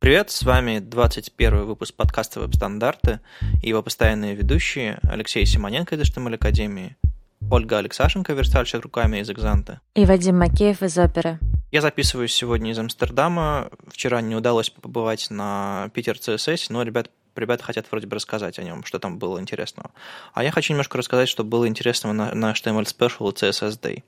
Привет, с вами 21 выпуск подкаста «Веб-стандарты» и его постоянные ведущие Алексей Симоненко из HTML Академии, Ольга Алексашенко, верстальщик руками из Экзанта. И Вадим Макеев из Оперы. Я записываюсь сегодня из Амстердама. Вчера не удалось побывать на Питер CSS, но ребят ребята хотят вроде бы рассказать о нем, что там было интересного. А я хочу немножко рассказать, что было интересного на, на HTML Special и CSS Day.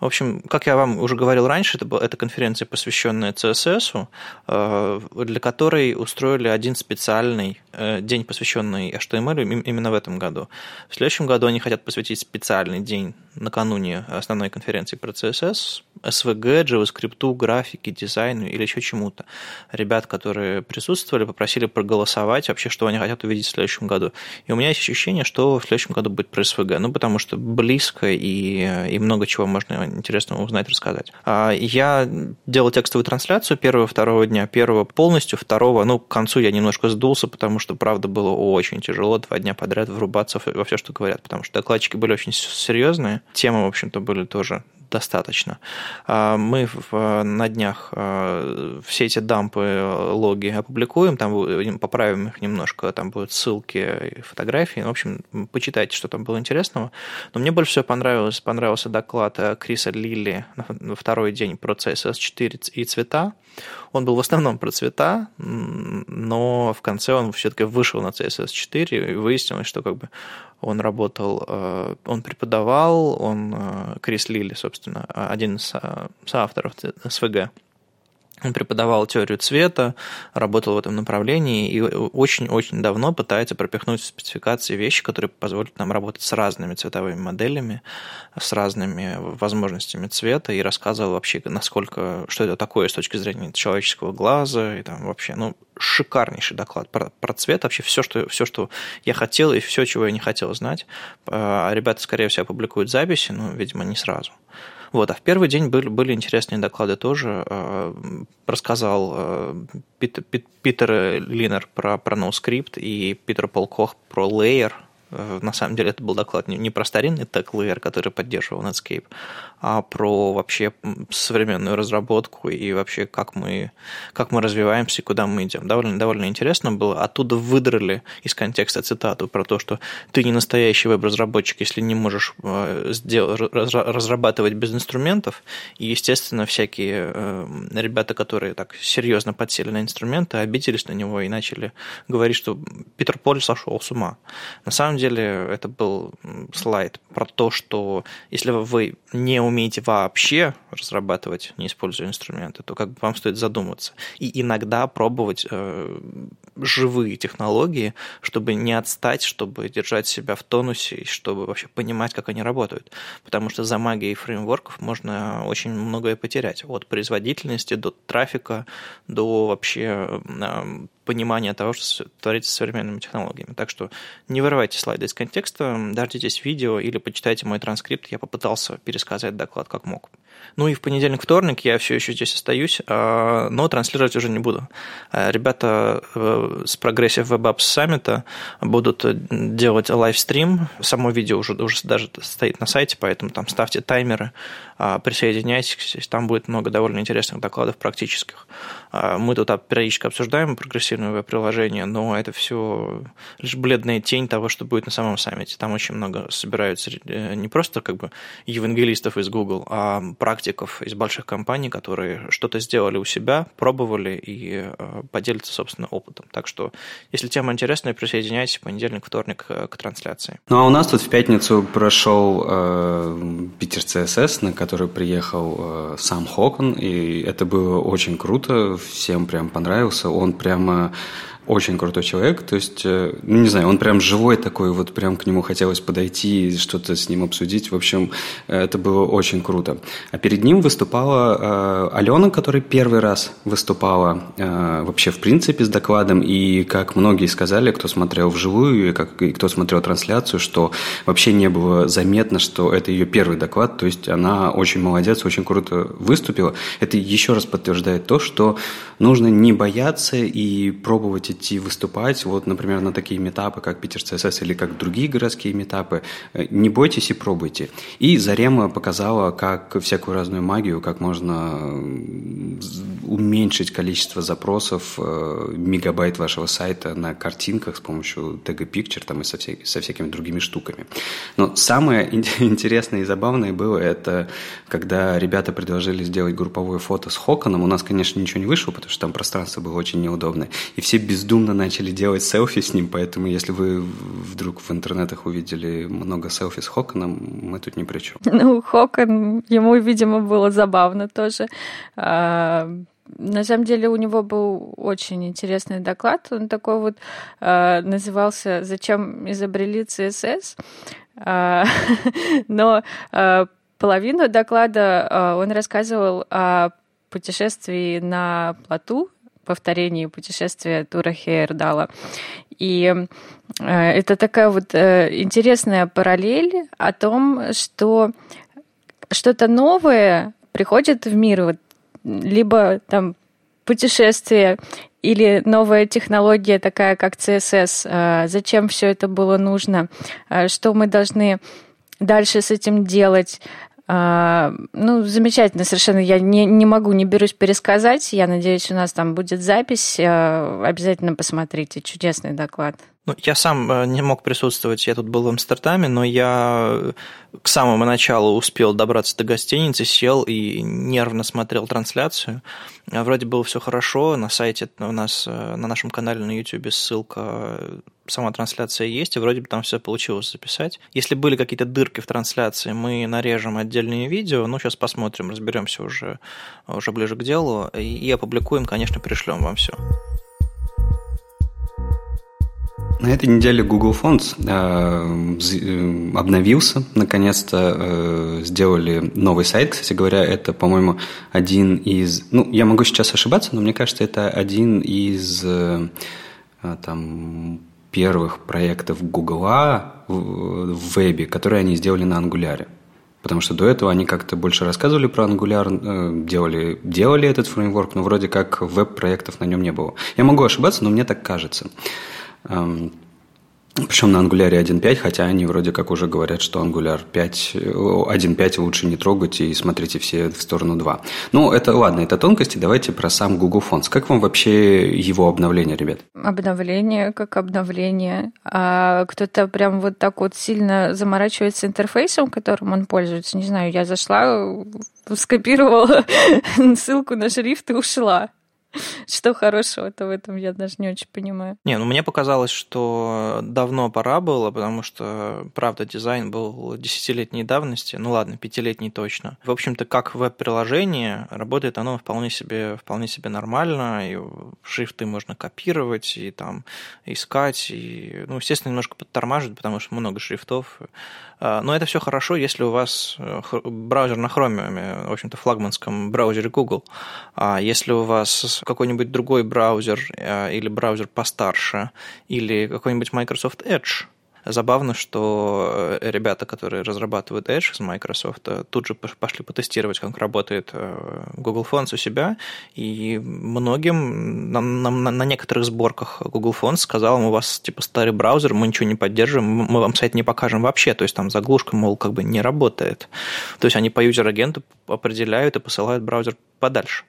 В общем, как я вам уже говорил раньше, это, была, это конференция, посвященная CSS, э, для которой устроили один специальный день, посвященный HTML именно в этом году. В следующем году они хотят посвятить специальный день накануне основной конференции про CSS, SVG, JavaScript, графике, дизайну или еще чему-то. Ребят, которые присутствовали, попросили проголосовать вообще, что они хотят увидеть в следующем году. И у меня есть ощущение, что в следующем году будет про СВГ, ну, потому что близко и, и много чего можно интересного узнать, рассказать. А я делал текстовую трансляцию первого, второго дня, первого полностью, второго, ну, к концу я немножко сдулся, потому что, правда, было очень тяжело два дня подряд врубаться во все, что говорят, потому что докладчики были очень серьезные, темы, в общем-то, были тоже достаточно. А, мы на днях а, все эти дампы, э, логи опубликуем, там поправим их немножко, там будут ссылки фотографии. В общем, почитайте, что там было интересного. Но мне больше всего понравилось, понравился доклад э, Криса Лилли на второй день про CSS4 и цвета. Он был в основном про цвета, но в конце он все-таки вышел на CSS4 и выяснилось, что как бы он работал, э, он преподавал, он, э, Крис Лили, собственно, один из э, соавторов СВГ, он преподавал теорию цвета, работал в этом направлении и очень-очень давно пытается пропихнуть в спецификации вещи, которые позволят нам работать с разными цветовыми моделями, с разными возможностями цвета и рассказывал вообще, насколько, что это такое с точки зрения человеческого глаза и там вообще, ну, шикарнейший доклад про, про цвет, вообще все что, все, что я хотел и все, чего я не хотел знать. А ребята, скорее всего, опубликуют записи, но, видимо, не сразу. Вот, а в первый день были, были интересные доклады тоже. А, рассказал а, Питер, Питер Линер про, про NoScript и Питер Полкох про Layer – Э, на самом деле это был доклад не про старинный TechLayer, который поддерживал Netscape, а про вообще современную разработку и вообще как мы, как мы развиваемся и куда мы идем. Довольно, довольно интересно было. Оттуда выдрали из контекста цитату про то, что ты не настоящий веб-разработчик, если не можешь э, сделать, разрабатывать без инструментов. И, естественно, всякие э, ребята, которые так серьезно подсели на инструменты, обиделись на него и начали говорить, что Питер Поль сошел с ума. На самом деле это был слайд про то, что если вы не умеете вообще разрабатывать, не используя инструменты, то как бы вам стоит задуматься. И иногда пробовать э, живые технологии, чтобы не отстать, чтобы держать себя в тонусе, и чтобы вообще понимать, как они работают. Потому что за магией фреймворков можно очень многое потерять. От производительности до трафика, до вообще э, понимания того, что творится с современными технологиями. Так что не вырывайте слайды из контекста, дождитесь видео или почитайте мой транскрипт. Я попытался пересказать доклад как мог. Ну и в понедельник, вторник я все еще здесь остаюсь, а, но транслировать уже не буду. А, ребята э, с Progressive Web Apps Summit будут делать лайвстрим. Само видео уже, уже даже стоит на сайте, поэтому там ставьте таймеры, а, присоединяйтесь, там будет много довольно интересных докладов практических. Мы тут периодически обсуждаем прогрессивное веб-приложение, но это все лишь бледная тень того, что будет на самом саммите. Там очень много собираются э, не просто как бы евангелистов из Google, а практиков из больших компаний, которые что-то сделали у себя, пробовали и э, поделятся, собственно, опытом. Так что, если тема интересная, присоединяйтесь в понедельник, вторник э, к трансляции. Ну, а у нас тут в пятницу прошел э, Питер ЦСС, на который приехал э, сам Хокон, и это было очень круто, всем прям понравился. Он прямо очень крутой человек, то есть, э, ну, не знаю, он прям живой такой, вот прям к нему хотелось подойти, что-то с ним обсудить, в общем, э, это было очень круто. А перед ним выступала э, Алена, которая первый раз выступала э, вообще в принципе с докладом, и как многие сказали, кто смотрел вживую, и, как, и кто смотрел трансляцию, что вообще не было заметно, что это ее первый доклад, то есть она очень молодец, очень круто выступила. Это еще раз подтверждает то, что нужно не бояться и пробовать идти выступать, вот, например, на такие метапы, как Питер ЦСС или как другие городские метапы, э, не бойтесь и пробуйте. И Зарема показала, как всякую разную магию, как можно уменьшить количество запросов, э, мегабайт вашего сайта на картинках с помощью Tag Picture там, и со, вся, со всякими другими штуками. Но самое интересное и забавное было это, когда ребята предложили сделать групповое фото с Хоконом. У нас, конечно, ничего не вышло, потому что там пространство было очень неудобное. И все бездумно начали делать селфи с ним, поэтому если вы вдруг в интернетах увидели много селфи с Хоконом, мы тут ни при чем. Ну, Хокон, ему, видимо, было забавно тоже. А, на самом деле у него был очень интересный доклад. Он такой вот э, назывался «Зачем изобрели CSS?». Э, но половину доклада он рассказывал о путешествии на плоту, повторении путешествия Тура Хейердала. И э, это такая вот э, интересная параллель о том, что что-то новое приходит в мир. Вот либо там путешествие или новая технология такая, как CSS, а, зачем все это было нужно, что мы должны дальше с этим делать. А, ну, замечательно совершенно. Я не, не могу, не берусь пересказать. Я надеюсь, у нас там будет запись. Обязательно посмотрите. Чудесный доклад. Ну, я сам э, не мог присутствовать, я тут был в Амстердаме, но я к самому началу успел добраться до гостиницы, сел и нервно смотрел трансляцию. А вроде было все хорошо, на сайте у нас, э, на нашем канале на YouTube ссылка, сама трансляция есть, и вроде бы там все получилось записать. Если были какие-то дырки в трансляции, мы нарежем отдельные видео, ну, сейчас посмотрим, разберемся уже, уже ближе к делу, и опубликуем, конечно, пришлем вам все. На этой неделе Google Fonts э, э, обновился, наконец-то э, сделали новый сайт. Кстати говоря, это, по-моему, один из... Ну, я могу сейчас ошибаться, но мне кажется, это один из э, там, первых проектов Google в, в вебе, которые они сделали на Angular. Потому что до этого они как-то больше рассказывали про Angular, э, делали, делали этот фреймворк, но вроде как веб-проектов на нем не было. Я могу ошибаться, но мне так кажется. Причем на Angular 1.5, хотя они вроде как уже говорят, что Angular 5, 1.5 лучше не трогать и смотрите все в сторону 2. Ну, это ладно, это тонкости. Давайте про сам Google Fonts. Как вам вообще его обновление, ребят? Обновление как обновление. А кто-то прям вот так вот сильно заморачивается интерфейсом, которым он пользуется. Не знаю, я зашла, скопировала ссылку на шрифт и ушла. Что хорошего-то в этом, я даже не очень понимаю. Не, ну мне показалось, что давно пора было, потому что, правда, дизайн был десятилетней давности, ну ладно, пятилетней точно. В общем-то, как веб-приложение, работает оно вполне себе, вполне себе нормально, и шрифты можно копировать, и там искать, и, ну, естественно, немножко подтормаживает, потому что много шрифтов. А, но это все хорошо, если у вас э, браузер на Chromium, в общем-то, флагманском браузере Google. А если у вас какой-нибудь другой браузер э, или браузер постарше, или какой-нибудь Microsoft Edge, Забавно, что э, ребята, которые разрабатывают Edge из Microsoft, э, тут же пошли потестировать, как работает Google Fonts у себя, и многим на, на, на некоторых сборках Google Fonts сказал, у вас типа старый браузер, мы ничего не поддерживаем, мы вам сайт не покажем вообще, то есть там заглушка, мол, как бы не работает. То есть они по user-agent у определяют и посылают браузер подальше.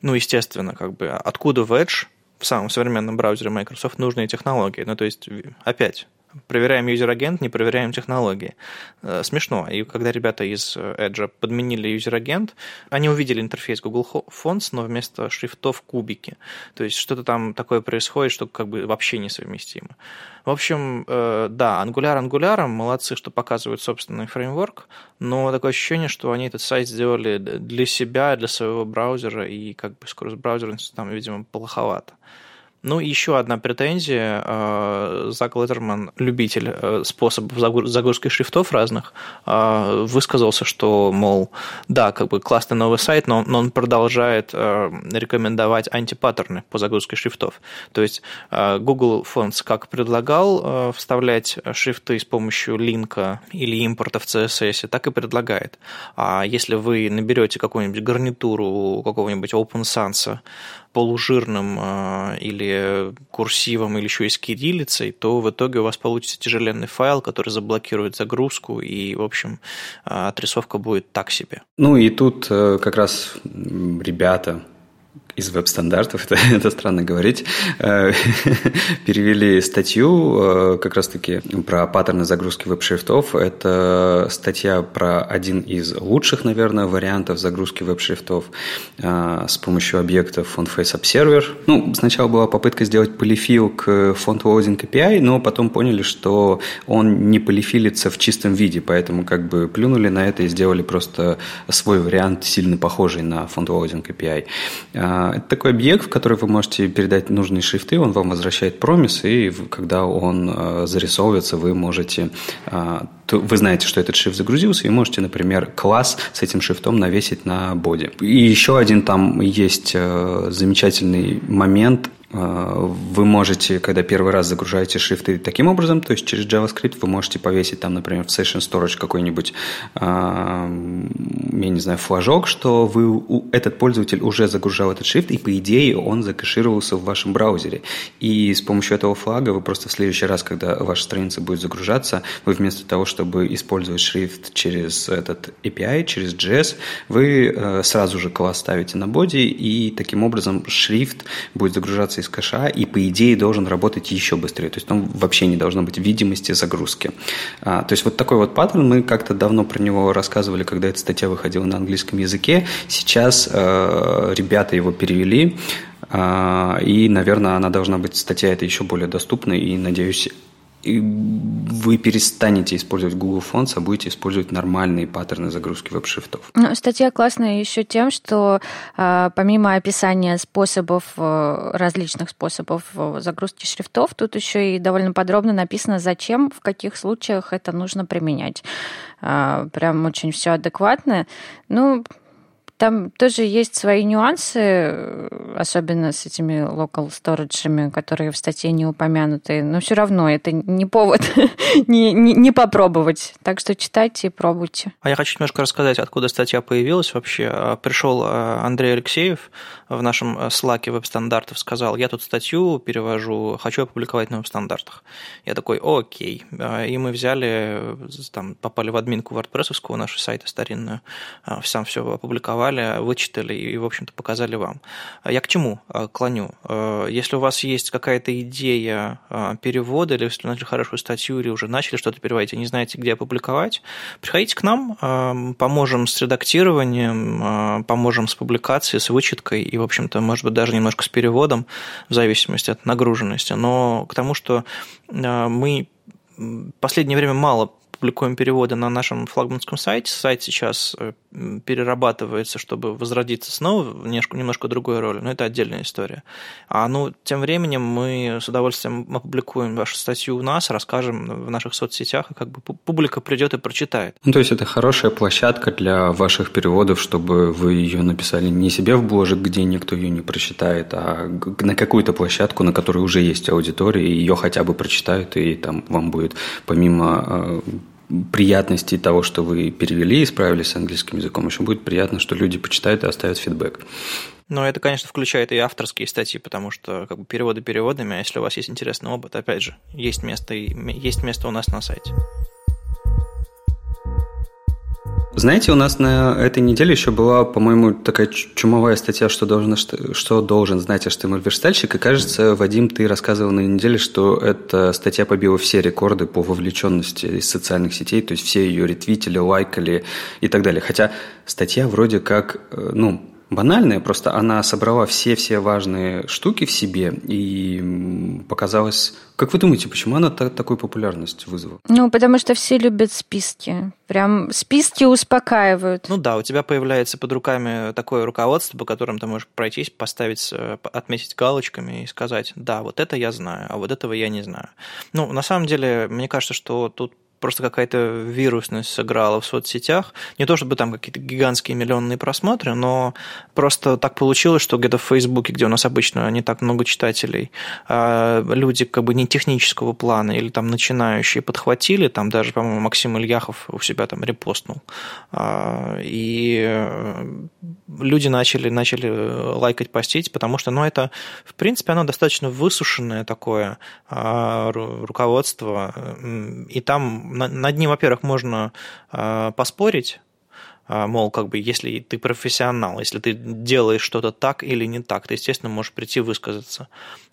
Ну, естественно, как бы откуда в Edge в самом современном браузере Microsoft нужные технологии. Ну, то есть, опять, проверяем user-agent, не проверяем технологии. Э, смешно. И когда ребята из Edge подменили user-agent, они увидели интерфейс Google Fonts, но вместо шрифтов кубики. То есть что-то там такое происходит, что как бы вообще несовместимо. В общем, э, да, Angular Angular, молодцы, что показывают собственный фреймворк, но такое ощущение, что они этот сайт сделали для себя, для своего браузера, и как бы скорость браузера там, видимо, плоховато. Ну, еще одна претензия. Э, Зак Леттерман, любитель э, способов загрузки шрифтов разных, э, высказался, что, мол, да, как бы классный новый сайт, но он продолжает рекомендовать антипаттерны по загрузке шрифтов. То есть Google Fonts как предлагал вставлять шрифты с помощью линка или импорта в CSS, так и предлагает. А если вы наберете какую-нибудь гарнитуру какого-нибудь Open Sans полужирным э, или курсивом, или еще и с кириллицей, то в итоге у вас получится тяжеленный файл, который заблокирует загрузку, и, в общем, отрисовка будет так себе. Ну и тут как раз ребята из веб-стандартов, это, это странно говорить, э, перевели статью э, как раз-таки про паттерны загрузки веб-шрифтов. Это статья про один из лучших, наверное, вариантов загрузки веб-шрифтов э, с помощью объектов FontFace Observer. Ну, сначала была попытка сделать полифил к Font Loading API, но потом поняли, что он не полифилится в чистом виде, поэтому как бы плюнули на это и сделали просто свой вариант, сильно похожий на Font Loading API. А, это такой объект, в который вы можете передать нужные шрифты, он вам возвращает промис, и когда он а, зарисовывается, вы можете а, вы знаете, что этот шрифт загрузился, и можете, например, класс с этим шрифтом навесить на боди. И еще один там есть замечательный момент, вы можете, когда первый раз загружаете шрифты таким образом, то есть через JavaScript, вы можете повесить там, например, в Session Storage какой-нибудь, а, я не знаю, флажок, что вы, этот пользователь уже загружал этот шрифт, и по идее он закэшировался в вашем браузере. И с помощью этого флага вы просто в следующий раз, когда ваша страница будет загружаться, вы вместо того, чтобы использовать шрифт через этот API, через JS, вы э, сразу же класс ставите на боди, и таким образом шрифт будет загружаться из кэша и, по идее, должен работать еще быстрее. То есть там вообще не должно быть видимости загрузки. А, то есть вот такой вот паттерн, мы как-то давно про него рассказывали, когда эта статья выходила на английском языке. Сейчас э, ребята его перевели, э, и, наверное, она должна быть, статья эта еще более доступной, и, надеюсь, и вы перестанете использовать Google Fonts, а будете использовать нормальные паттерны загрузки веб-шрифтов. Ну, статья классная еще тем, что э, помимо описания способов, э, различных способов э, загрузки шрифтов, тут еще и довольно подробно написано, зачем, в каких случаях это нужно применять. Э, прям очень все адекватно. Ну, там тоже есть свои нюансы, особенно с этими local storage, которые в статье не упомянуты, но все равно это не повод не, не, не попробовать. Так что читайте и пробуйте. А я хочу немножко рассказать, откуда статья появилась вообще. А, Пришел а, Андрей Алексеев в нашем слаке веб-стандартов, сказал, я тут статью перевожу, хочу опубликовать на веб-стандартах. Я такой, окей. А, и мы взяли, там, попали в админку WordPress, нашего сайта старинную, сам все опубликовали, собрали, вычитали и, в общем-то, показали вам. Я к чему э, клоню? Э, если у вас есть какая-то идея э, перевода, или если вы начали хорошую статью, или уже начали что-то переводить, и не знаете, где опубликовать, приходите к нам, поможем с редактированием, поможем с публикацией, с вычеткой и, в общем-то, может быть, даже немножко с переводом, в зависимости от нагруженности. Но к тому, что мы в последнее время мало публикуем переводы на нашем флагманском сайте. Сайт сейчас э, перерабатывается, чтобы возродиться снова немножко, немножко другой роли, но это отдельная история. А ну, тем временем мы с удовольствием опубликуем вашу статью у нас, расскажем в наших соцсетях, и как бы публика придет и прочитает. Ну, то есть это хорошая площадка для ваших переводов, чтобы вы ее написали не себе в бложек, где никто ее не прочитает, а на какую-то площадку, на которой уже есть аудитория, и ее хотя бы прочитают, и там вам будет помимо э, приятности того, что вы перевели и справились с английским языком, еще будет приятно, что люди почитают и оставят фидбэк. Но это, конечно, включает и авторские статьи, потому что как бы, переводы переводами, а если у вас есть интересный опыт, опять же, есть место, есть место у нас на сайте. Знаете, у нас на этой неделе еще была, по-моему, такая чумовая статья, что должен, что, должен знать HTML-верстальщик. И кажется, Вадим, ты рассказывал на неделе, что эта статья побила все рекорды по вовлеченности из социальных сетей, то есть все ее ретвитили, лайкали и так далее. Хотя статья вроде как, э, ну, банальная, просто она собрала все-все важные штуки в себе и показалась... Как вы думаете, почему она та- такую популярность вызвала? Ну, потому что все любят списки. Прям списки успокаивают. Ну да, у тебя появляется под руками такое руководство, по которым ты можешь пройтись, поставить, э, отметить галочками и сказать, да, вот это я знаю, а вот этого я не знаю. Ну, на самом деле, мне кажется, что тут просто какая-то вирусность сыграла в соцсетях. Не то чтобы там какие-то гигантские миллионные просмотры, но просто так получилось, что где-то в Фейсбуке, где у нас обычно не так много читателей, а, люди как бы не технического плана или там начинающие подхватили, там даже, по-моему, Максим Ильяхов у себя там репостнул. А, и э, люди начали, начали лайкать, постить, потому что, ну, это, в принципе, оно достаточно высушенное такое а, руководство, и там над ним, во-первых, можно поспорить, а, мол, как бы, если ты профессионал, если ты делаешь что-то так или не так, ты, естественно, можешь прийти высказаться.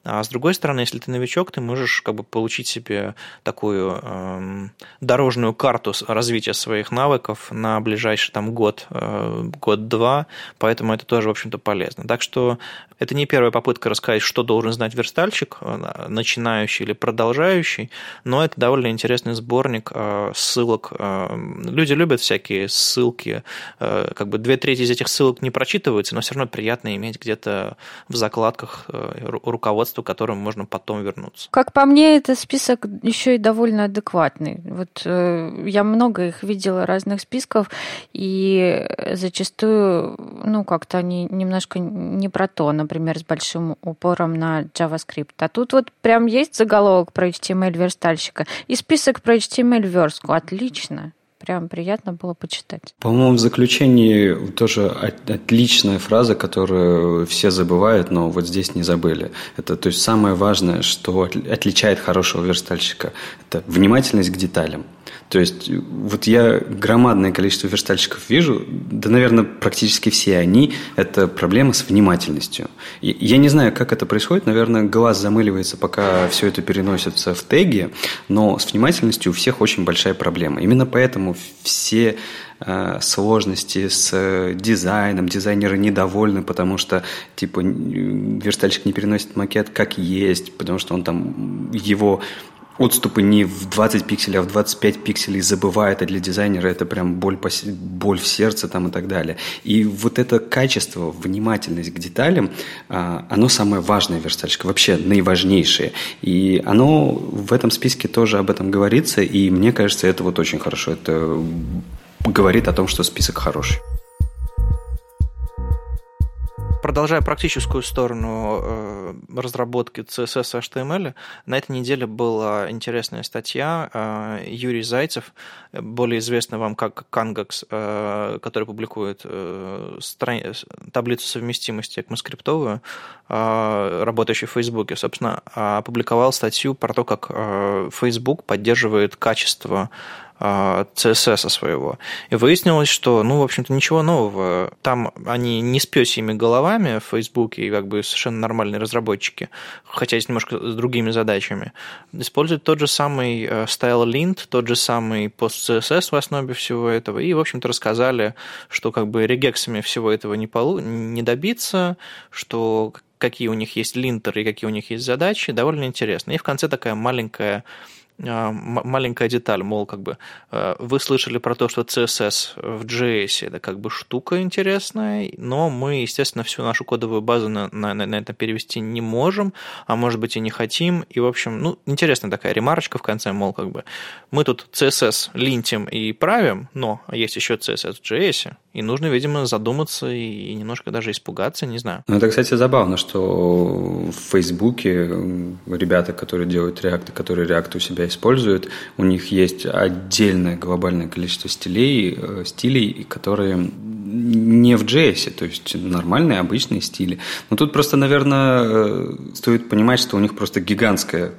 А с другой стороны, если ты новичок, ты можешь как бы получить себе такую эм, дорожную карту развития своих навыков на ближайший там год, э, год-два, поэтому это тоже, в общем-то, полезно. Так что это не первая попытка рассказать, что должен знать верстальщик, э, начинающий или продолжающий, но это довольно интересный сборник э, ссылок. Э, люди любят всякие ссылки, э, как бы две трети из этих ссылок не прочитываются, но все равно приятно иметь где-то в закладках э, руководство руководство, к которому можно потом вернуться. Как по мне, это список еще и довольно адекватный. Вот э, я много их видела, разных списков, и зачастую, ну, как-то они немножко не про то, например, с большим упором на JavaScript. А тут вот прям есть заголовок про HTML-верстальщика и список про HTML-верстку. Отлично прям приятно было почитать. По-моему, в заключении тоже отличная фраза, которую все забывают, но вот здесь не забыли. Это то есть самое важное, что отличает хорошего верстальщика, это внимательность к деталям. То есть вот я громадное количество верстальщиков вижу, да, наверное, практически все они, это проблема с внимательностью. И я не знаю, как это происходит, наверное, глаз замыливается, пока все это переносится в теги, но с внимательностью у всех очень большая проблема. Именно поэтому все э, сложности с дизайном, дизайнеры недовольны, потому что типа верстальщик не переносит макет как есть, потому что он там его отступы не в 20 пикселей, а в 25 пикселей забывает, а для дизайнера это прям боль, по, боль в сердце там и так далее. И вот это качество, внимательность к деталям, а, оно самое важное в верстальщике, вообще наиважнейшее. И оно в этом списке тоже об этом говорится, и мне кажется, это вот очень хорошо. Это говорит о том, что список хороший. Продолжая практическую сторону э, разработки CSS HTML, на этой неделе была интересная статья э, Юрий Зайцев, более известный вам как Kangax, э, который публикует таблицу совместимости ECMAScriptовую, работающую в Фейсбуке, собственно, опубликовал статью про то, как Facebook поддерживает качество CSS а, своего. И выяснилось, что, ну, в общем-то, ничего нового. Там они не с пёсьими головами в Фейсбуке и как бы совершенно нормальные разработчики, хотя есть немножко с другими задачами. Используют тот же самый э, style-lint, тот же самый post-CSS в основе всего этого. И, в общем-то, рассказали, что как бы регексами всего этого не, полу... не добиться, что какие у них есть линтеры и какие у них есть задачи, довольно интересно. И в конце такая маленькая маленькая деталь, мол, как бы э, вы слышали про то, что CSS в JS это как бы штука интересная, но мы, естественно, всю нашу кодовую базу на, на, на это перевести не можем, а может быть и не хотим. И, в общем, ну, интересная такая ремарочка в конце, мол, как бы мы тут CSS линтим и правим, но есть еще CSS в JS, и нужно, видимо, задуматься и немножко даже испугаться, не знаю. Ну, это, кстати, забавно, что в Фейсбуке ребята, которые делают React, которые React у себя используют, у них есть отдельное глобальное количество стилей, э, стилей, которые не в JS, то есть нормальные, обычные стили. Но тут просто, наверное, э, стоит понимать, что у них просто гигантская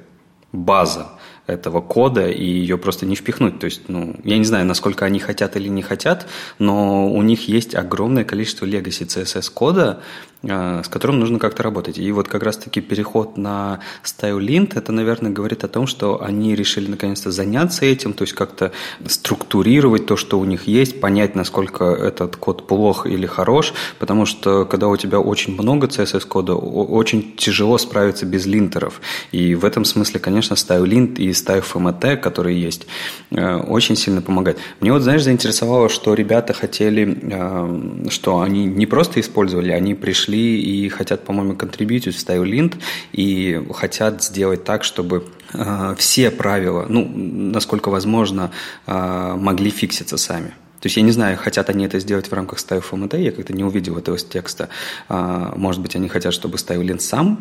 база этого кода и ее просто не впихнуть. То есть, ну, я не знаю, насколько они хотят или не хотят, но у них есть огромное количество legacy CSS кода, а, с которым нужно как-то работать. И вот как раз-таки переход на StyleLint, это, наверное, говорит о том, что они решили наконец-то заняться этим, то есть как-то структурировать то, что у них есть, понять, насколько этот код плох или хорош, потому что когда у тебя очень много CSS-кода, очень тяжело справиться без линтеров. И в этом смысле, конечно, StyleLint и StyleFMT, которые есть, э, очень сильно помогают. Мне вот, знаешь, заинтересовало, что ребята хотели, э, что они не просто использовали, они пришли пришли и хотят, по-моему, контрибьютить в StyleLint и хотят сделать так, чтобы э, все правила, ну, насколько возможно, э, могли фикситься сами. То есть я не знаю, хотят они это сделать в рамках Style FMT, я как-то не увидел этого текста. А, может быть, они хотят, чтобы StyleLint сам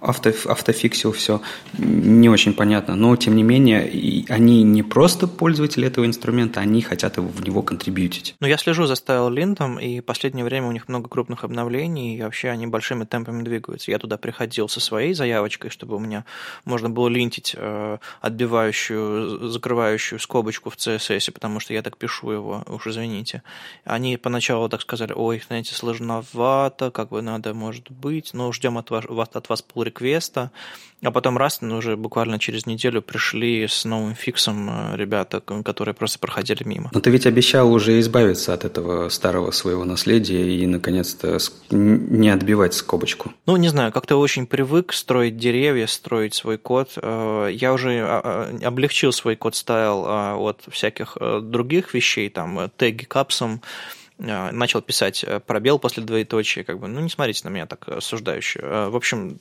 авто, автофиксил все, не очень понятно. Но, тем не менее, они не просто пользователи этого инструмента, они хотят в него контрибьютить. Ну, я слежу за StyleLint, и в последнее время у них много крупных обновлений, и вообще они большими темпами двигаются. Я туда приходил со своей заявочкой, чтобы у меня можно было линтить э, отбивающую, закрывающую скобочку в CSS, потому что я так пишу его, уж извините. Они поначалу так сказали, ой, знаете, сложновато, как бы надо, может быть, но ждем от вас, от вас pull реквеста, а потом раз, ну, уже буквально через неделю пришли с новым фиксом э, ребята, которые просто проходили мимо. Но ты ведь обещал уже избавиться от этого старого своего наследия и, наконец-то, не отбивать скобочку. Ну, не знаю, как-то очень привык строить деревья, строить свой код. Э, я уже а, а, облегчил свой код стайл а, от всяких э, других вещей, там, теги капсом, начал писать пробел после двоеточия, как бы, ну, не смотрите на меня так осуждающе. В общем,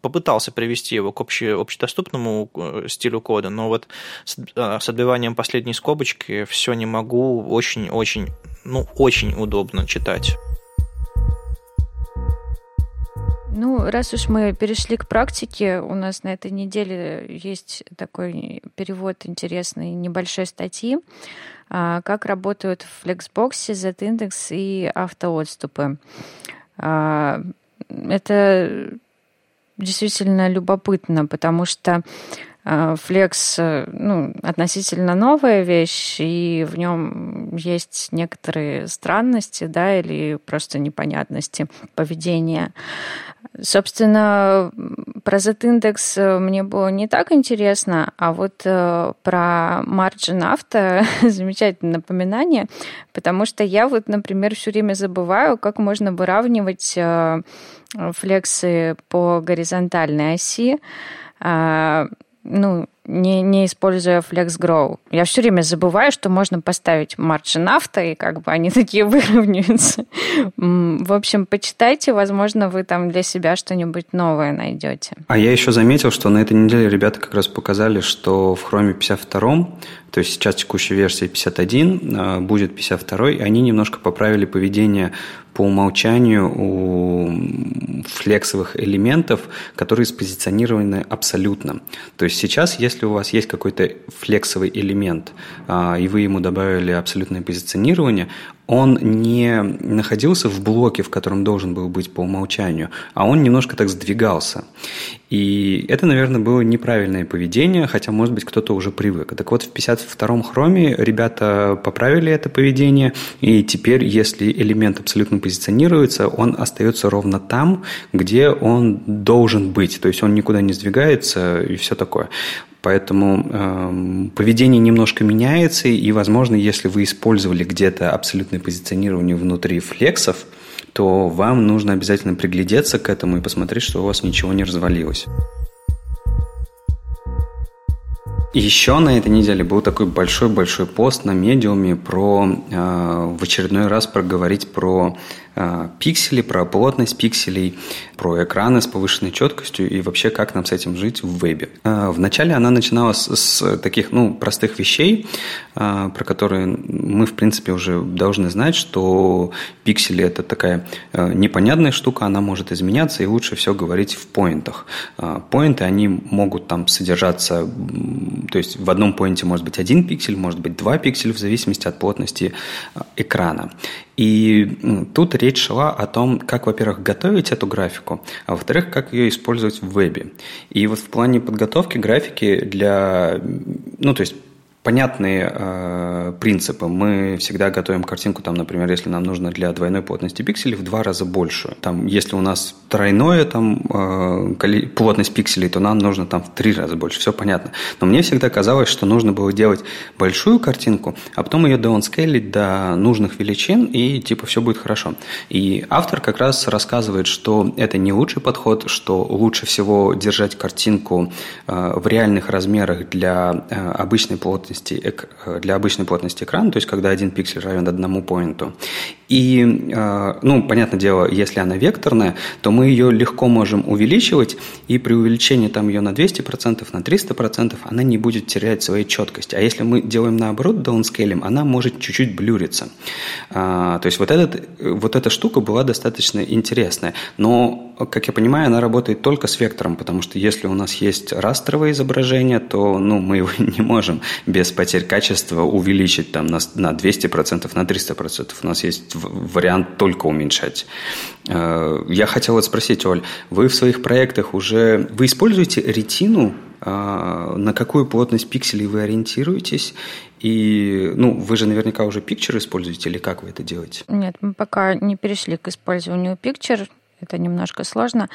попытался привести его к обще, общедоступному э, стилю кода, но вот с, э, с отбиванием последней скобочки все не могу, очень-очень, ну, очень удобно читать. Ну, раз уж мы перешли к практике, у нас на этой неделе есть такой перевод интересной небольшой статьи, а, как работают в Flexbox, Z-индекс и автоотступы. А, это действительно любопытно, потому что э, Flex э, ну, относительно новая вещь, и в нем есть некоторые странности, да, или просто непонятности поведения. Собственно, про Z-индекс э, мне было не так интересно, а вот про margin авто замечательное напоминание, потому что я вот, например, все время забываю, как можно выравнивать флексы по горизонтальной оси, а, ну, не, не используя Flex Grow. Я все время забываю, что можно поставить margin авто, и как бы они такие выровняются. В общем, почитайте, возможно, вы там для себя что-нибудь новое найдете. А я еще заметил, что на этой неделе ребята как раз показали, что в Chrome 52 то есть сейчас текущая версия 51, а, будет 52, и они немножко поправили поведение по умолчанию у флексовых элементов, которые спозиционированы абсолютно. То есть сейчас, если у вас есть какой-то флексовый элемент, а, и вы ему добавили абсолютное позиционирование, он не находился в блоке, в котором должен был быть по умолчанию, а он немножко так сдвигался. И это, наверное, было неправильное поведение, хотя, может быть, кто-то уже привык. Так вот, в 52-м хроме ребята поправили это поведение, и теперь, если элемент абсолютно позиционируется, он остается ровно там, где он должен быть. То есть он никуда не сдвигается и все такое. Поэтому э, поведение немножко меняется, и, возможно, если вы использовали где-то абсолютное позиционирование внутри флексов, то вам нужно обязательно приглядеться к этому и посмотреть, что у вас ничего не развалилось. Еще на этой неделе был такой большой-большой пост на медиуме про э, в очередной раз проговорить про пиксели, про плотность пикселей, про экраны с повышенной четкостью и вообще как нам с этим жить в вебе. Э, вначале она начиналась с, таких ну, простых вещей, э, про которые мы в принципе уже должны знать, что пиксели это такая непонятная штука, она может изменяться и лучше все говорить в поинтах. Поинты, они могут там содержаться то есть в одном поинте может быть один пиксель, может быть два пикселя в зависимости от плотности экрана. И тут речь шла о том, как, во-первых, готовить эту графику, а во-вторых, как ее использовать в вебе. И вот в плане подготовки графики для, ну, то есть понятные э, принципы. Мы всегда готовим картинку, там, например, если нам нужно для двойной плотности пикселей в два раза больше. Там, если у нас тройное там, э, плотность пикселей, то нам нужно там в три раза больше. Все понятно. Но мне всегда казалось, что нужно было делать большую картинку, а потом ее даунскейлить до нужных величин, и типа все будет хорошо. И автор как раз рассказывает, что это не лучший подход, что лучше всего держать картинку э, в реальных размерах для э, обычной плотности плотности, для обычной плотности экрана, то есть когда один пиксель равен одному поинту. И, ну, понятное дело, если она векторная, то мы ее легко можем увеличивать, и при увеличении там ее на 200%, на 300%, она не будет терять своей четкости. А если мы делаем наоборот даунскейлем, она может чуть-чуть блюриться. То есть вот, этот, вот эта штука была достаточно интересная. Но, как я понимаю, она работает только с вектором, потому что если у нас есть растровое изображение, то ну, мы его не можем без потерь качества увеличить там, на, на 200%, на 300%. У нас есть вариант только уменьшать. Э, я хотел вот спросить, Оль, вы в своих проектах уже... Вы используете ретину э, на какую плотность пикселей вы ориентируетесь? И, ну, вы же наверняка уже Picture используете, или как вы это делаете? Нет, мы пока не перешли к использованию Picture. Это немножко сложно.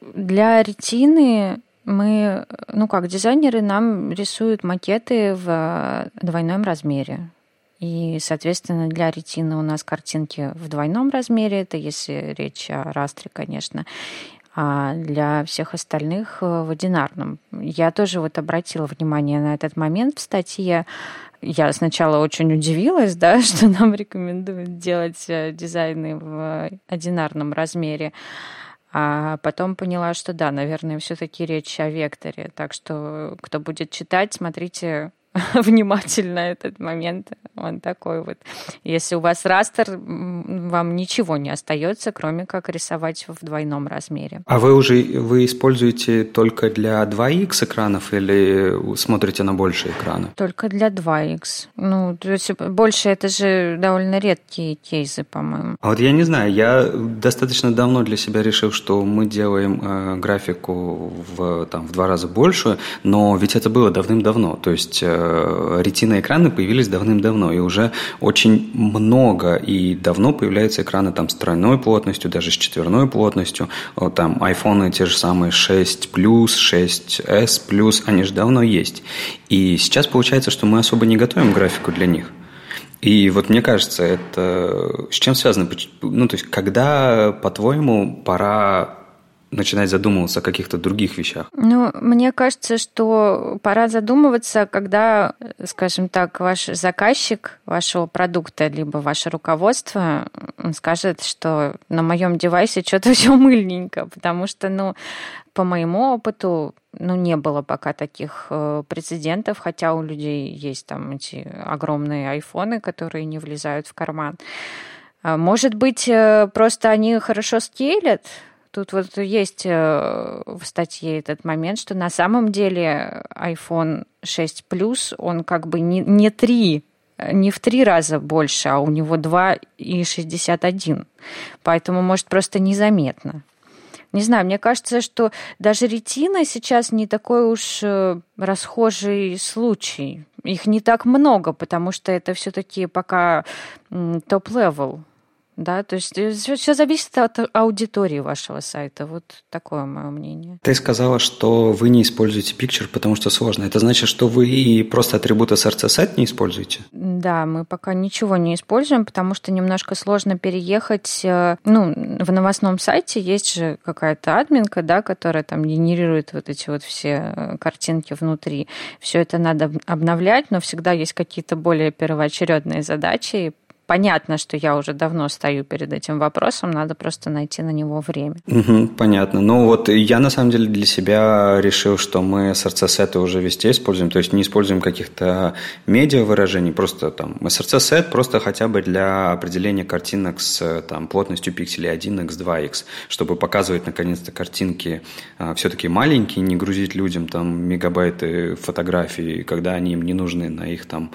Для ретины мы, ну как, дизайнеры нам рисуют макеты в двойном размере. И, соответственно, для ретины у нас картинки в двойном размере, это если речь о растре, конечно, а для всех остальных в одинарном. Я тоже вот обратила внимание на этот момент в статье. Я сначала очень удивилась, да, что нам рекомендуют делать э, дизайны в одинарном размере. А потом поняла, что да, наверное, все-таки речь о векторе. Так что, кто будет читать, смотрите внимательно этот момент. Он такой вот. Если у вас растер, вам ничего не остается, кроме как рисовать в двойном размере. А вы уже вы используете только для 2х экранов или смотрите на большие экраны? Только для 2х. Ну, то есть больше это же довольно редкие кейсы, по-моему. А вот я не знаю, я достаточно давно для себя решил, что мы делаем э, графику в, там, в два раза больше, но ведь это было давным-давно. То есть Э, ретина-экраны появились давным-давно, и уже очень много и давно появляются экраны там с тройной плотностью, даже с четверной плотностью. Там айфоны те же самые 6 плюс, 6s плюс, они же давно есть. И сейчас получается, что мы особо не готовим графику для них. И вот мне кажется, это с чем связано? Ну, то есть, когда, по-твоему, пора начинать задумываться о каких-то других вещах? Ну, мне кажется, что пора задумываться, когда, скажем так, ваш заказчик вашего продукта, либо ваше руководство скажет, что на моем девайсе что-то все мыльненько, потому что, ну, по моему опыту, ну, не было пока таких э, прецедентов, хотя у людей есть там эти огромные айфоны, которые не влезают в карман. А может быть, э, просто они хорошо скейлят, Тут вот есть э, в статье этот момент, что на самом деле iPhone 6 Plus, он как бы не, не 3 не в три раза больше, а у него 2,61. Поэтому, может, просто незаметно. Не знаю, мне кажется, что даже ретина сейчас не такой уж э, расхожий случай. Их не так много, потому что это все-таки пока top-level да, то есть все, э, все зависит от аудитории вашего сайта. Вот такое мое мнение. Ты сказала, что вы не используете Picture, потому что сложно. Это значит, что вы и просто атрибуты srcset не используете? Да, мы пока ничего не используем, потому что немножко сложно переехать. Э, ну, в новостном сайте есть же какая-то админка, да, которая там генерирует вот эти вот все э, картинки внутри. Все это надо обновлять, но всегда есть какие-то более первоочередные задачи, понятно, что я уже давно стою перед этим вопросом, надо просто найти на него время. Угу, понятно. Ну вот я на самом деле для себя решил, что мы SRC-сеты уже везде используем, то есть не используем каких-то медиа выражений, просто там SRC-сет просто хотя бы для определения картинок с там, плотностью пикселей 1x, 2x, чтобы показывать наконец-то картинки а, все-таки маленькие, не грузить людям там мегабайты фотографий, когда они им не нужны на их там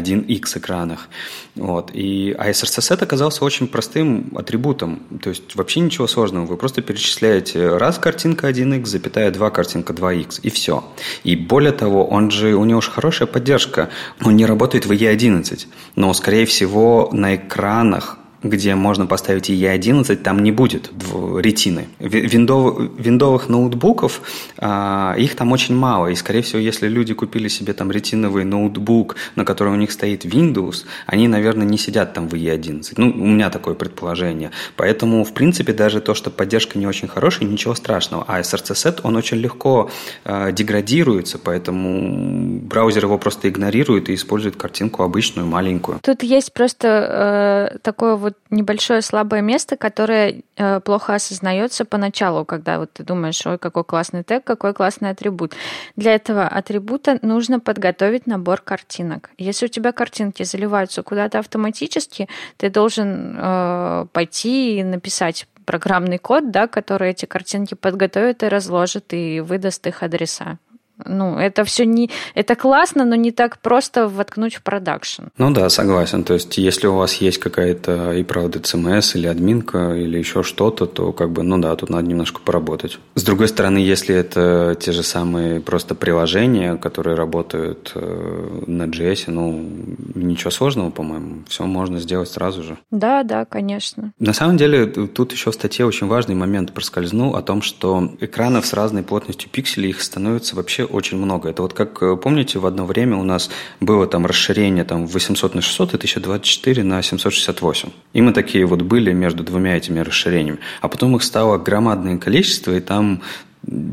1x экранах. Вот. И а оказался очень простым атрибутом. То есть вообще ничего сложного. Вы просто перечисляете раз картинка 1x, запятая 2 картинка 2x, и все. И более того, он же, у него же хорошая поддержка. Он не работает в E11, но, скорее всего, на экранах где можно поставить и E11, там не будет ретины. Виндов, виндовых ноутбуков, а, их там очень мало. И, скорее всего, если люди купили себе там ретиновый ноутбук, на котором у них стоит Windows, они, наверное, не сидят там в E11. Ну, у меня такое предположение. Поэтому, в принципе, даже то, что поддержка не очень хорошая, ничего страшного. А SRC-сет, он очень легко э, деградируется, поэтому браузер его просто игнорирует и использует картинку обычную, маленькую. Тут есть просто э, такое вот небольшое слабое место, которое э, плохо осознается поначалу, когда вот ты думаешь, ой, какой классный тег, какой классный атрибут. Для этого атрибута нужно подготовить набор картинок. Если у тебя картинки заливаются куда-то автоматически, ты должен э, пойти и написать программный код, да, который эти картинки подготовит и разложит и выдаст их адреса. Ну, это все не... Это классно, но не так просто воткнуть в продакшн. Ну да, согласен. То есть, если у вас есть какая-то и правда CMS или админка или еще что-то, то как бы, ну да, тут надо немножко поработать. С другой стороны, если это те же самые просто приложения, которые работают э, на JS, ну, ничего сложного, по-моему. Все можно сделать сразу же. Да, да, конечно. На самом деле, тут еще в статье очень важный момент проскользнул о том, что экранов с разной плотностью пикселей их становится вообще очень много. Это вот как, э, помните, в одно время у нас было там расширение там 800 на 600 и 1024 на 768. И мы такие вот были между двумя этими расширениями. А потом их стало громадное количество, и там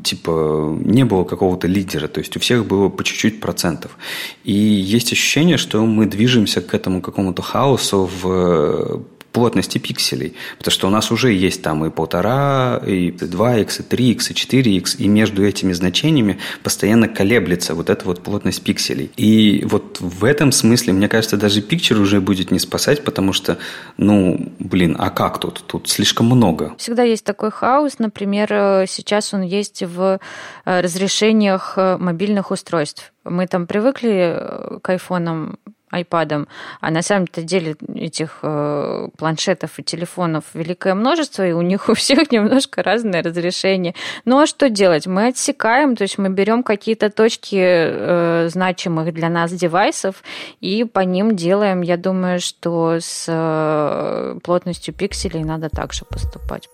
типа не было какого-то лидера, то есть у всех было по чуть-чуть процентов. И есть ощущение, что мы движемся к этому какому-то хаосу в плотности пикселей. Потому что у нас уже есть там и полтора, и 2х, и 3х, и 4х, и между этими значениями постоянно колеблется вот эта вот плотность пикселей. И вот в этом смысле, мне кажется, даже пикчер уже будет не спасать, потому что, ну, блин, а как тут? Тут слишком много. Всегда есть такой хаос. Например, э, сейчас он есть в э, разрешениях э, мобильных устройств. Мы там привыкли к айфонам айпадом, а на самом-то деле этих э, планшетов и телефонов великое множество, и у них у всех немножко разное разрешение. Ну а что делать? Мы отсекаем, то есть мы берем какие-то точки э, значимых для нас девайсов и по ним делаем. Я думаю, что с э, плотностью пикселей надо также поступать.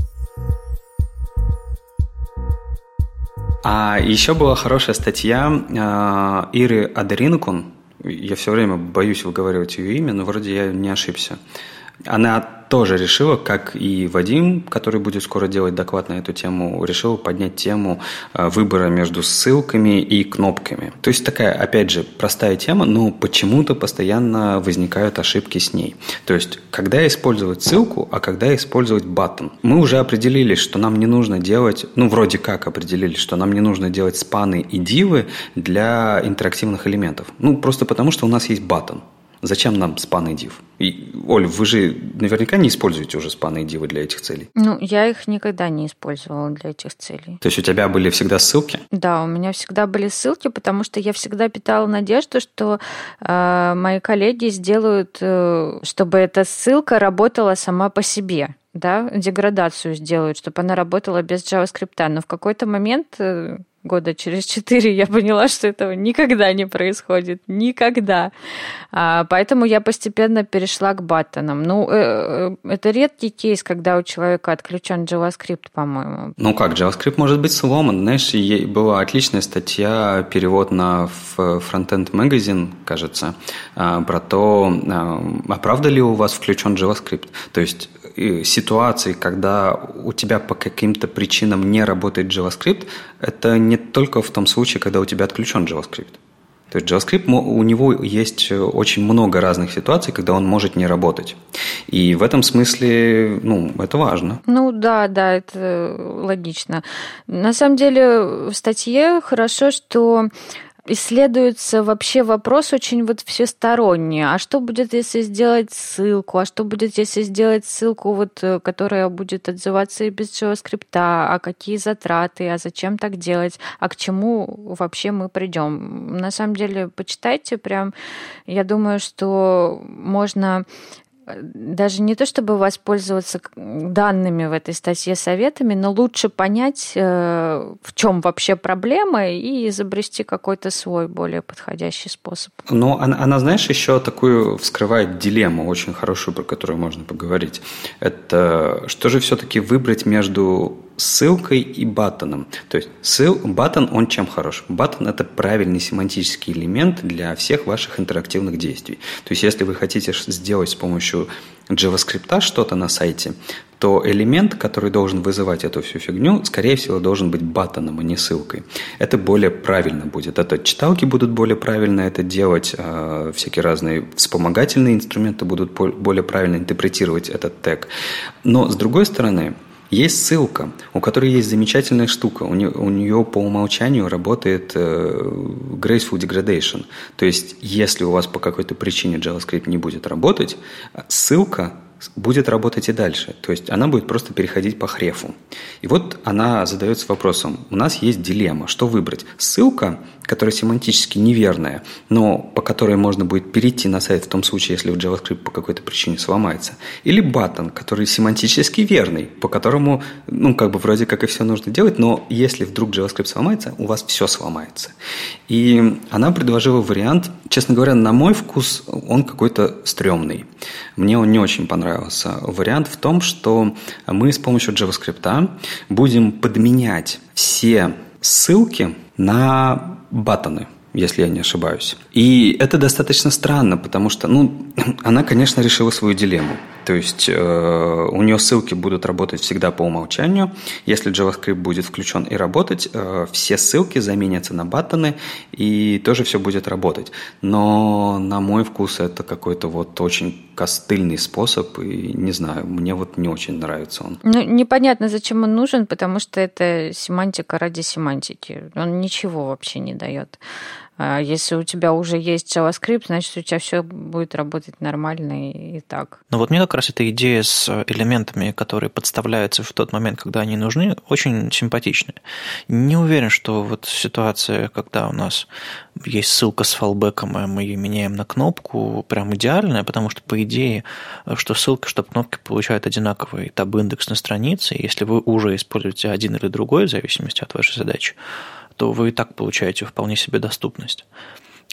А еще была хорошая статья э, Иры Адаринкун, я все время боюсь выговаривать ее имя, но вроде я не ошибся. Она тоже решила, как и Вадим, который будет скоро делать доклад на эту тему, решила поднять тему э, выбора между ссылками и кнопками. То есть такая, опять же, простая тема, но почему-то постоянно возникают ошибки с ней. То есть, когда использовать ссылку, а когда использовать баттон. Мы уже определили, что нам не нужно делать, ну, вроде как определили, что нам не нужно делать спаны и дивы для интерактивных элементов. Ну, просто потому, что у нас есть баттон. Зачем нам спан и Оль, вы же наверняка не используете уже спаны и дивы для этих целей. Ну, я их никогда не использовала для этих целей. То есть у тебя были всегда ссылки? Да, у меня всегда были ссылки, потому что я всегда питала надежду, что э, мои коллеги сделают, э, чтобы эта ссылка работала сама по себе да, деградацию сделают, чтобы она работала без JavaScript. Но в какой-то момент э, года через четыре я поняла, что этого никогда не происходит. Никогда. А, поэтому я постепенно перешла к баттонам. Ну, э, э, это редкий кейс, когда у человека отключен JavaScript, по-моему. Ну как, JavaScript может быть сломан. Знаешь, была отличная статья, перевод на Frontend Magazine, кажется, а, про то, а, а правда ли у вас включен JavaScript? То есть ситуации, когда у тебя по каким-то причинам не работает JavaScript, это не только в том случае, когда у тебя отключен JavaScript. То есть JavaScript, у него есть очень много разных ситуаций, когда он может не работать. И в этом смысле, ну, это важно. Ну да, да, это логично. На самом деле в статье хорошо, что исследуется вообще вопрос очень вот всесторонний. А что будет, если сделать ссылку? А что будет, если сделать ссылку, вот, э, которая будет отзываться и без JavaScript? А какие затраты? А зачем так делать? А к чему вообще мы придем? На самом деле, почитайте прям. Я думаю, что можно даже не то чтобы воспользоваться данными в этой статье советами, но лучше понять, э, в чем вообще проблема и изобрести какой-то свой более подходящий способ. Но она, она, знаешь, еще такую вскрывает дилемму очень хорошую, про которую можно поговорить. Это что же все-таки выбрать между ссылкой и баттоном. То есть ссыл, баттон, он чем хорош? Баттон – это правильный семантический элемент для всех ваших интерактивных действий. То есть если вы хотите сделать с помощью JavaScript что-то на сайте, то элемент, который должен вызывать эту всю фигню, скорее всего, должен быть баттоном, а не ссылкой. Это более правильно будет. Это читалки будут более правильно это делать, а всякие разные вспомогательные инструменты будут более правильно интерпретировать этот тег. Но, с другой стороны, есть ссылка, у которой есть замечательная штука. У нее, у нее по умолчанию работает э, graceful degradation. То есть, если у вас по какой-то причине JavaScript не будет работать, ссылка будет работать и дальше. То есть она будет просто переходить по хрефу. И вот она задается вопросом, у нас есть дилемма, что выбрать? Ссылка, которая семантически неверная, но по которой можно будет перейти на сайт в том случае, если JavaScript по какой-то причине сломается. Или баттон, который семантически верный, по которому, ну, как бы вроде как и все нужно делать, но если вдруг JavaScript сломается, у вас все сломается. И она предложила вариант, честно говоря, на мой вкус он какой-то стрёмный. Мне он не очень понравился. Вариант в том, что мы с помощью JavaScript будем подменять все ссылки на баттоны если я не ошибаюсь. И это достаточно странно, потому что, ну, она, конечно, решила свою дилемму. То есть э, у нее ссылки будут работать всегда по умолчанию. Если JavaScript будет включен и работать, э, все ссылки заменятся на баттоны, и тоже все будет работать. Но на мой вкус это какой-то вот очень костыльный способ, и не знаю, мне вот не очень нравится он. Ну, непонятно, зачем он нужен, потому что это семантика ради семантики. Он ничего вообще не дает. А если у тебя уже есть JavaScript, значит, у тебя все будет работать нормально и, так. Ну вот мне как раз эта идея с элементами, которые подставляются в тот момент, когда они нужны, очень симпатичная. Не уверен, что вот ситуация, когда у нас есть ссылка с фалбеком, и мы ее меняем на кнопку, прям идеальная, потому что, по идее, что ссылка, что кнопки получают одинаковый таб-индекс на странице, если вы уже используете один или другой, в зависимости от вашей задачи, то вы и так получаете вполне себе доступность.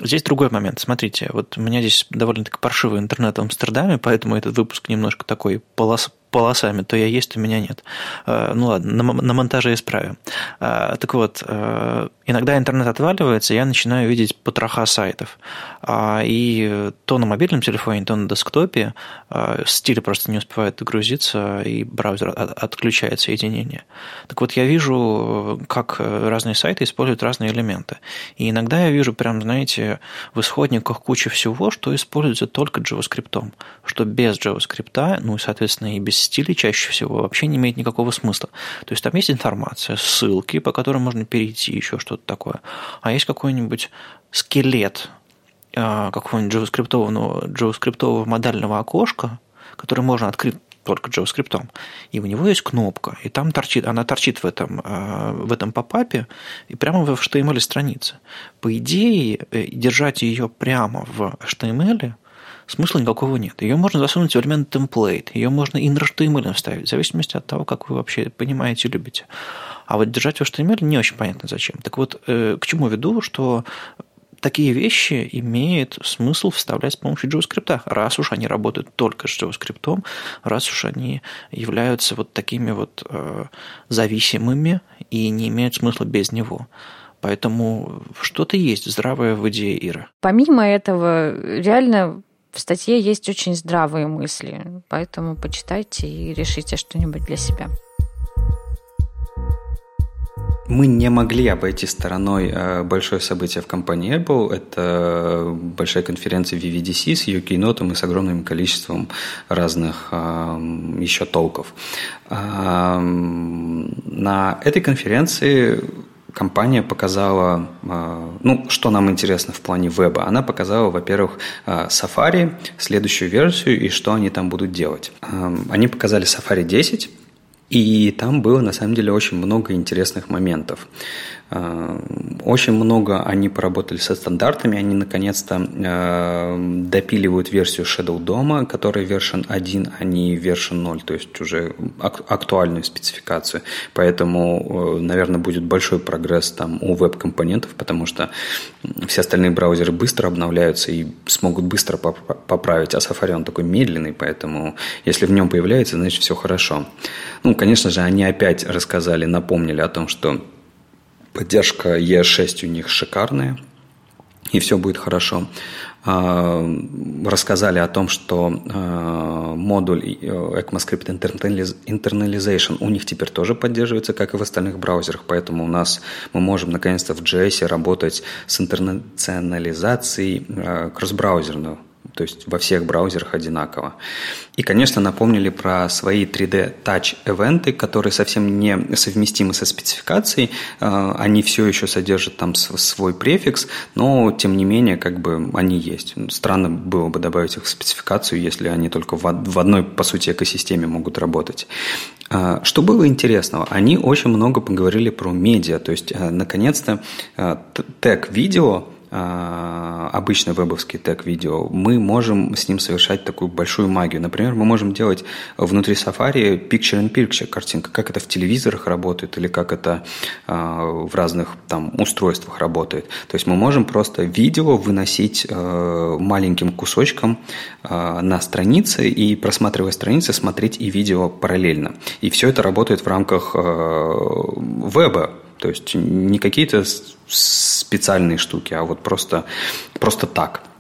Здесь другой момент. Смотрите, вот у меня здесь довольно-таки паршивый интернет в Амстердаме, поэтому этот выпуск немножко такой полос, полосами, то я есть, то меня нет. Э, ну ладно, на, монтаже исправим. Э, так вот, э, иногда интернет отваливается, я начинаю видеть потроха сайтов. И то на мобильном телефоне, то на десктопе стиль просто не успевает загрузиться, и браузер отключает соединение. Так вот, я вижу, как разные сайты используют разные элементы. И иногда я вижу прям, знаете, в исходниках куча всего, что используется только JavaScript, что без JavaScript, ну и, соответственно, и без стилей чаще всего вообще не имеет никакого смысла. То есть там есть информация, ссылки, по которым можно перейти, еще что-то такое. А есть какой-нибудь скелет а, какого-нибудь JavaScript, JavaScript модального окошка, который можно открыть только JavaScript, и у него есть кнопка, и там торчит, она торчит в этом, а, в этом попапе и прямо в HTML странице. По идее, э, держать ее прямо в HTML смысла никакого нет. Ее можно засунуть в элемент template, ее можно и на HTML вставить, в зависимости от того, как вы вообще понимаете и любите. А вот держать в HTML не очень понятно зачем. Так вот, э, к чему веду, что такие вещи имеет смысл вставлять с помощью JavaScript, раз уж они работают только с JavaScript, раз уж они являются вот такими вот э, зависимыми и не имеют смысла без него. Поэтому что-то есть здравое в идее Ира. Помимо этого, реально в статье есть очень здравые мысли, поэтому почитайте и решите что-нибудь для себя. Мы не могли обойти стороной э, большое событие в компании Apple. Это большая конференция VVDC с ее кейнотом и с огромным количеством разных э, еще толков. На этой конференции компания показала, а, ну, что нам интересно в плане веба. Она показала, во-первых, а, Safari, следующую версию и что они там будут делать. Они показали Safari 10, И там было, на самом деле, очень много интересных моментов. Э, очень много они поработали со стандартами, они наконец-то э, допиливают версию Shadow DOM, которая version 1, а не version 0, то есть уже актуальную спецификацию. Поэтому, э, наверное, будет большой прогресс там у веб-компонентов, потому что все остальные браузеры быстро обновляются и смогут быстро поправить, а Safari он такой медленный, поэтому если в нем появляется, значит все хорошо. Ну, конечно же, они опять рассказали, напомнили о том, что Поддержка E6 у них шикарная, и все будет хорошо. А, рассказали о том, что а, модуль э, ECMAScript Internalization у них теперь тоже поддерживается, как и в остальных браузерах, поэтому у нас мы можем наконец-то в JS работать с интернационализацией кросс-браузерную то есть во всех браузерах одинаково. И, конечно, напомнили про свои 3D Touch эвенты, которые совсем не совместимы со спецификацией. А, они все еще содержат там свой префикс, но, тем не менее, как бы они есть. Странно было бы добавить их в спецификацию, если они только в одной, по сути, экосистеме могут работать. А, что было интересного? Они очень много поговорили про медиа, то есть, а, наконец-то, тег видео обычный вебовский тег-видео, мы можем с ним совершать такую большую магию. Например, мы можем делать внутри Safari picture-in-picture картинка, как это в телевизорах работает или как это а, в разных там устройствах работает. То есть мы можем просто видео выносить а, маленьким кусочком на странице и, просматривая страницы, смотреть и видео параллельно. И все это работает в рамках веба, то есть не какие-то специальные штуки, а вот просто, просто так –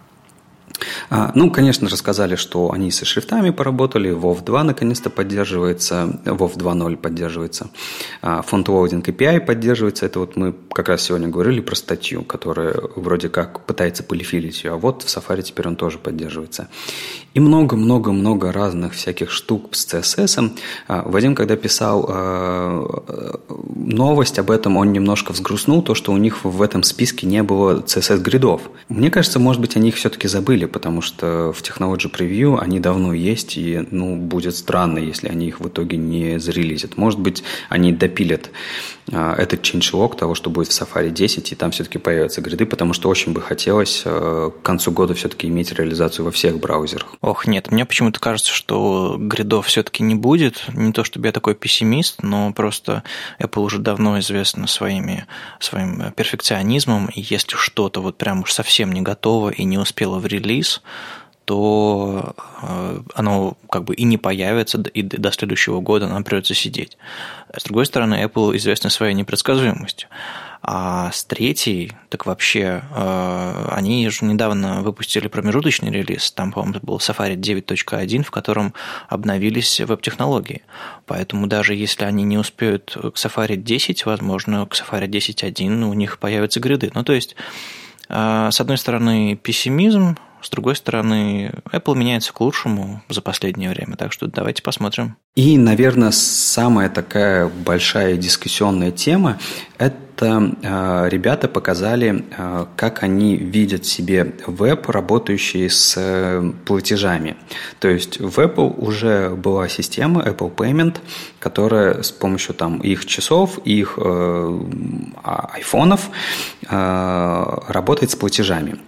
ну, конечно, рассказали, что они со шрифтами поработали, WoW 2 наконец-то поддерживается, WoW 2.0 поддерживается, фонд Loading API поддерживается. Это вот мы как раз сегодня говорили про статью, которая вроде как пытается полифилить ее, а вот в Safari теперь он тоже поддерживается. И много-много-много разных всяких штук с CSS. А, Вадим, когда писал а, новость об этом, он немножко взгрустнул, то, что у них в этом списке не было CSS-гридов. Мне кажется, может быть, они их все-таки забыли, потому что в Technology Preview они давно есть, и ну, будет странно, если они их в итоге не зарелизят. Может быть, они допилят этот changelog того, что будет в Safari 10, и там все-таки появятся гриды, потому что очень бы хотелось а, к концу года все-таки иметь реализацию во всех браузерах. Ох, нет, мне почему-то кажется, что гридов все-таки не будет. Не то, чтобы я такой пессимист, но просто Apple уже давно известна своими, своим перфекционизмом, и если что-то вот прям уж совсем не готово и не успело в релиз, то э, оно как бы и не появится, и до следующего года нам придется сидеть. С другой стороны, Apple известна своей непредсказуемостью. А с третьей, так вообще, э, они же недавно выпустили промежуточный релиз, там, по-моему, был Safari 9.1, в котором обновились веб-технологии. Поэтому даже если они не успеют к Safari 10, возможно, к Safari 10.1 у них появятся гриды. Ну, то есть, э, с одной стороны, пессимизм, с другой стороны, Apple меняется к лучшему за последнее время, так что давайте посмотрим. И, наверное, самая такая большая дискуссионная тема – это э, ребята показали, э, как они видят себе веб, работающий с э, платежами. То есть в Apple уже была система Apple Payment, которая с помощью там, их часов, их а, айфонов работает с платежами.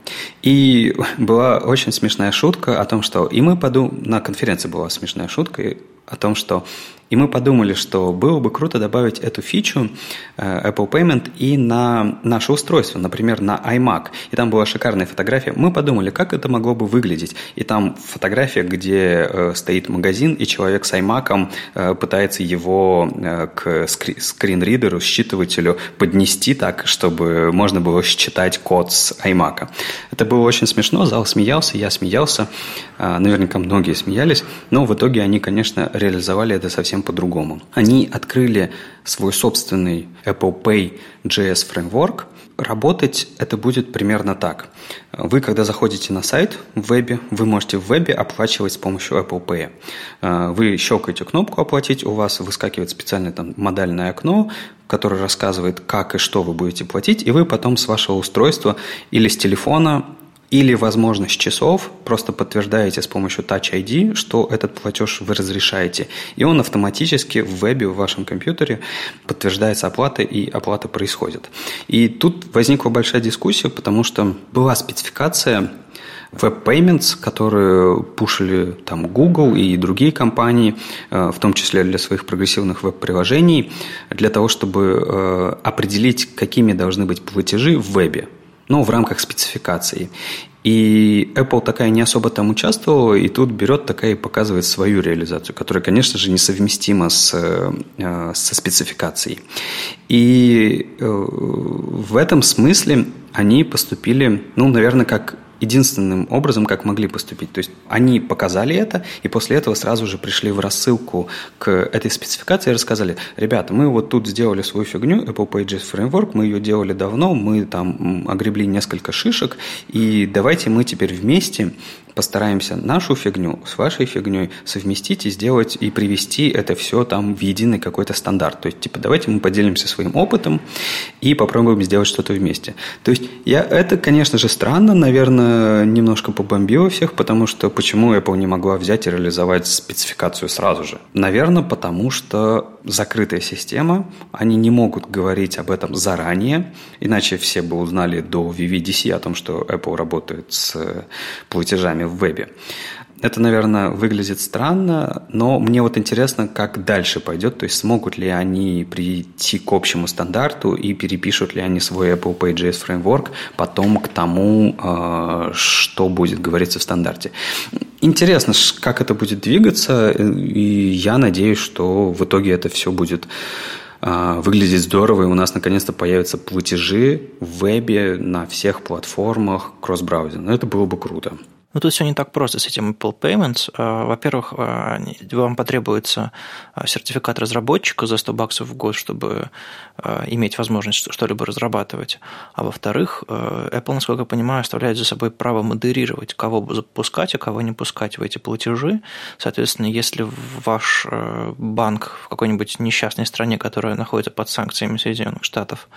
И была очень смешная шутка о том, что и мы подумали, на конференции была смешная шутка о том, что и мы подумали, что было бы круто добавить эту фичу э, Apple Payment и на наше устройство, например, на iMac. И там была шикарная фотография. Мы подумали, как это могло бы выглядеть. И там фотография, где э, стоит магазин, и человек с iMac э, пытается его к скринридеру, считывателю поднести так, чтобы можно было считать код с iMac. Это было очень смешно, зал смеялся, я смеялся, наверняка многие смеялись, но в итоге они, конечно, реализовали это совсем по-другому. Они открыли свой собственный Apple Pay JS Framework. Работать это будет примерно так. Вы, когда заходите на сайт в вебе, вы можете в вебе оплачивать с помощью Apple Pay. Э, вы щелкаете кнопку «Оплатить», у вас выскакивает специальное там модальное окно, которое рассказывает, как и что вы будете платить, и вы потом с вашего устройства или с телефона или возможность часов, просто подтверждаете с помощью Touch ID, что этот платеж вы разрешаете. И он автоматически в вебе в вашем компьютере подтверждается оплата, и оплата происходит. И тут возникла большая дискуссия, потому что была спецификация Web Payments, которые пушили там Google и другие компании, э, в том числе для своих прогрессивных веб-приложений, для того, чтобы э, определить, какими должны быть платежи в вебе, ну, в рамках спецификации. И Apple такая не особо там участвовала, и тут берет такая и показывает свою реализацию, которая, конечно же, несовместима с, э, со спецификацией. И в этом смысле они поступили, ну, наверное, как единственным образом, как могли поступить. То есть они показали это, и после этого сразу же пришли в рассылку к этой спецификации и рассказали, ребята, мы вот тут сделали свою фигню, Apple Pages Framework, мы ее делали давно, мы там огребли несколько шишек, и давайте мы теперь вместе постараемся нашу фигню с вашей фигней совместить и сделать, и привести это все там в единый какой-то стандарт. То есть, типа, давайте мы поделимся своим опытом и попробуем сделать что-то вместе. То есть, я, это, конечно же, странно, наверное, немножко побомбило всех, потому что почему Apple не могла взять и реализовать спецификацию сразу же? Наверное, потому что закрытая система, они не могут говорить об этом заранее, иначе все бы узнали до VVDC о том, что Apple работает с платежами в вебе. Это, наверное, выглядит странно, но мне вот интересно, как дальше пойдет, то есть смогут ли они прийти к общему стандарту и перепишут ли они свой Apple Pages Framework потом к тому, э, что будет говориться в стандарте. Интересно, как это будет двигаться, и я надеюсь, что в итоге это все будет э, выглядеть здорово, и у нас наконец-то появятся платежи в вебе на всех платформах кросс-браузинга. Это было бы круто. Ну, тут все не так просто с этим Apple Payments. А, во-первых, а, вам потребуется а, сертификат разработчика за 100 баксов в год, чтобы иметь возможность что-либо разрабатывать. А во-вторых, Apple, насколько я понимаю, оставляет за собой право модерировать, кого запускать, а кого не пускать в эти платежи. Соответственно, если ваш банк в какой-нибудь несчастной стране, которая находится под санкциями Соединенных Штатов,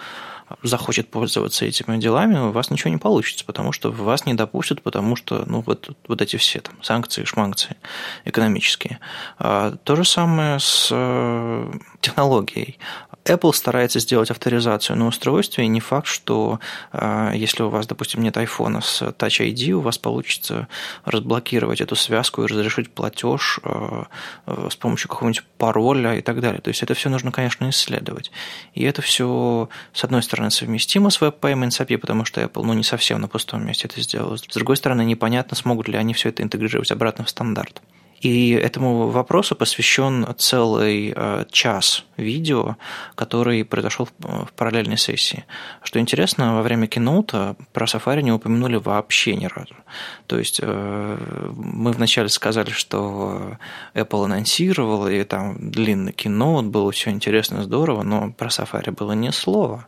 захочет пользоваться этими делами, у вас ничего не получится, потому что вас не допустят, потому что ну, вот, вот эти все там, санкции, шманкции экономические. А, то же самое с э, технологией. Apple старается сделать авторизацию на устройстве, и не факт, что а, если у вас, допустим, нет iPhone с Touch ID, у вас получится разблокировать эту связку и разрешить платеж а, с помощью какого-нибудь пароля и так далее. То есть это все нужно, конечно, исследовать. И это все, с одной стороны, совместимо с Web Payments API, потому что Apple ну, не совсем на пустом месте это сделала. С другой стороны, непонятно, смогут ли они все это интегрировать обратно в стандарт. И этому вопросу посвящен целый э, час видео, который произошел в параллельной сессии. Что интересно, во время киноута про Safari не упомянули вообще ни разу. То есть э, мы вначале сказали, что Apple анонсировал, и там длинный киноут, было все интересно, здорово, но про Safari было ни слова.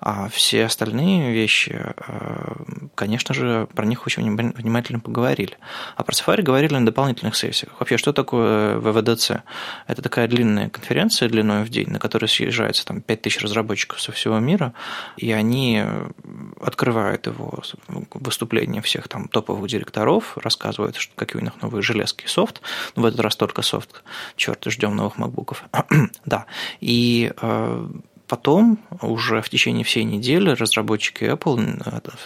А все остальные вещи, э, конечно же, про них очень внимательно поговорили. А про Safari говорили на дополнительных сессиях. Вообще, что такое ВВДЦ? Это такая длинная конференция длиной в день, на которой съезжается там 5000 разработчиков со всего мира, и они открывают его выступления всех там топовых директоров, рассказывают, что какие у них новые железки и софт. Ну, в этот раз только софт. Черт, ждем новых макбуков. да. И э, Потом, уже в течение всей недели, разработчики Apple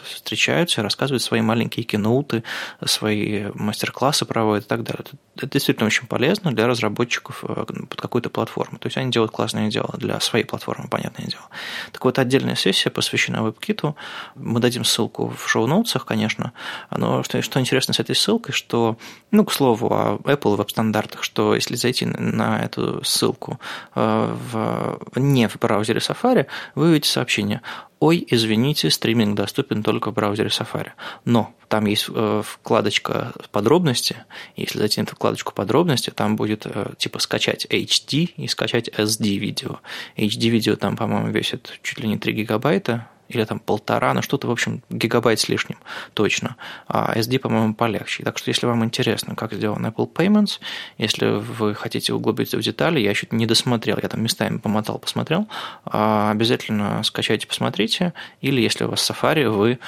встречаются, рассказывают свои маленькие киноуты, свои мастер-классы проводят и так далее. Это действительно очень полезно для разработчиков э, под какую-то платформу. То есть они делают классное дело для своей платформы, понятное дело. Так вот, отдельная сессия посвящена WebKit. Мы дадим ссылку в шоу-ноутсах, конечно. Но что, что интересно с этой ссылкой, что, ну, к слову, о Apple веб-стандартах, что если зайти на эту ссылку э, в, не в браузере, браузере Safari, вы увидите сообщение «Ой, извините, стриминг доступен только в браузере Safari». Но там есть э, вкладочка «Подробности». Если зайти на эту вкладочку «Подробности», там будет э, типа скачать HD и скачать SD видео. HD видео там, по-моему, весит чуть ли не 3 гигабайта, или там полтора, ну что-то, в общем, гигабайт с лишним точно. А SD, по-моему, полегче. Так что, если вам интересно, как сделан Apple Payments, если вы хотите углубиться в детали, я еще не досмотрел, я там местами помотал, посмотрел, а, обязательно скачайте, посмотрите, или если у вас Safari, вы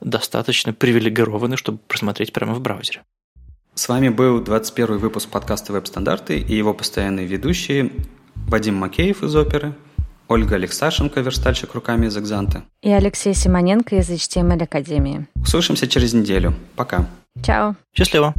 достаточно привилегированы, чтобы просмотреть прямо в браузере. С вами был 21 выпуск подкаста «Веб-стандарты» и его постоянные ведущие Вадим Макеев из оперы, Ольга Алексашенко, верстальщик руками из «Экзанта». И Алексей Симоненко из HTML Академии. Услышимся через неделю. Пока. Чао. Счастливо.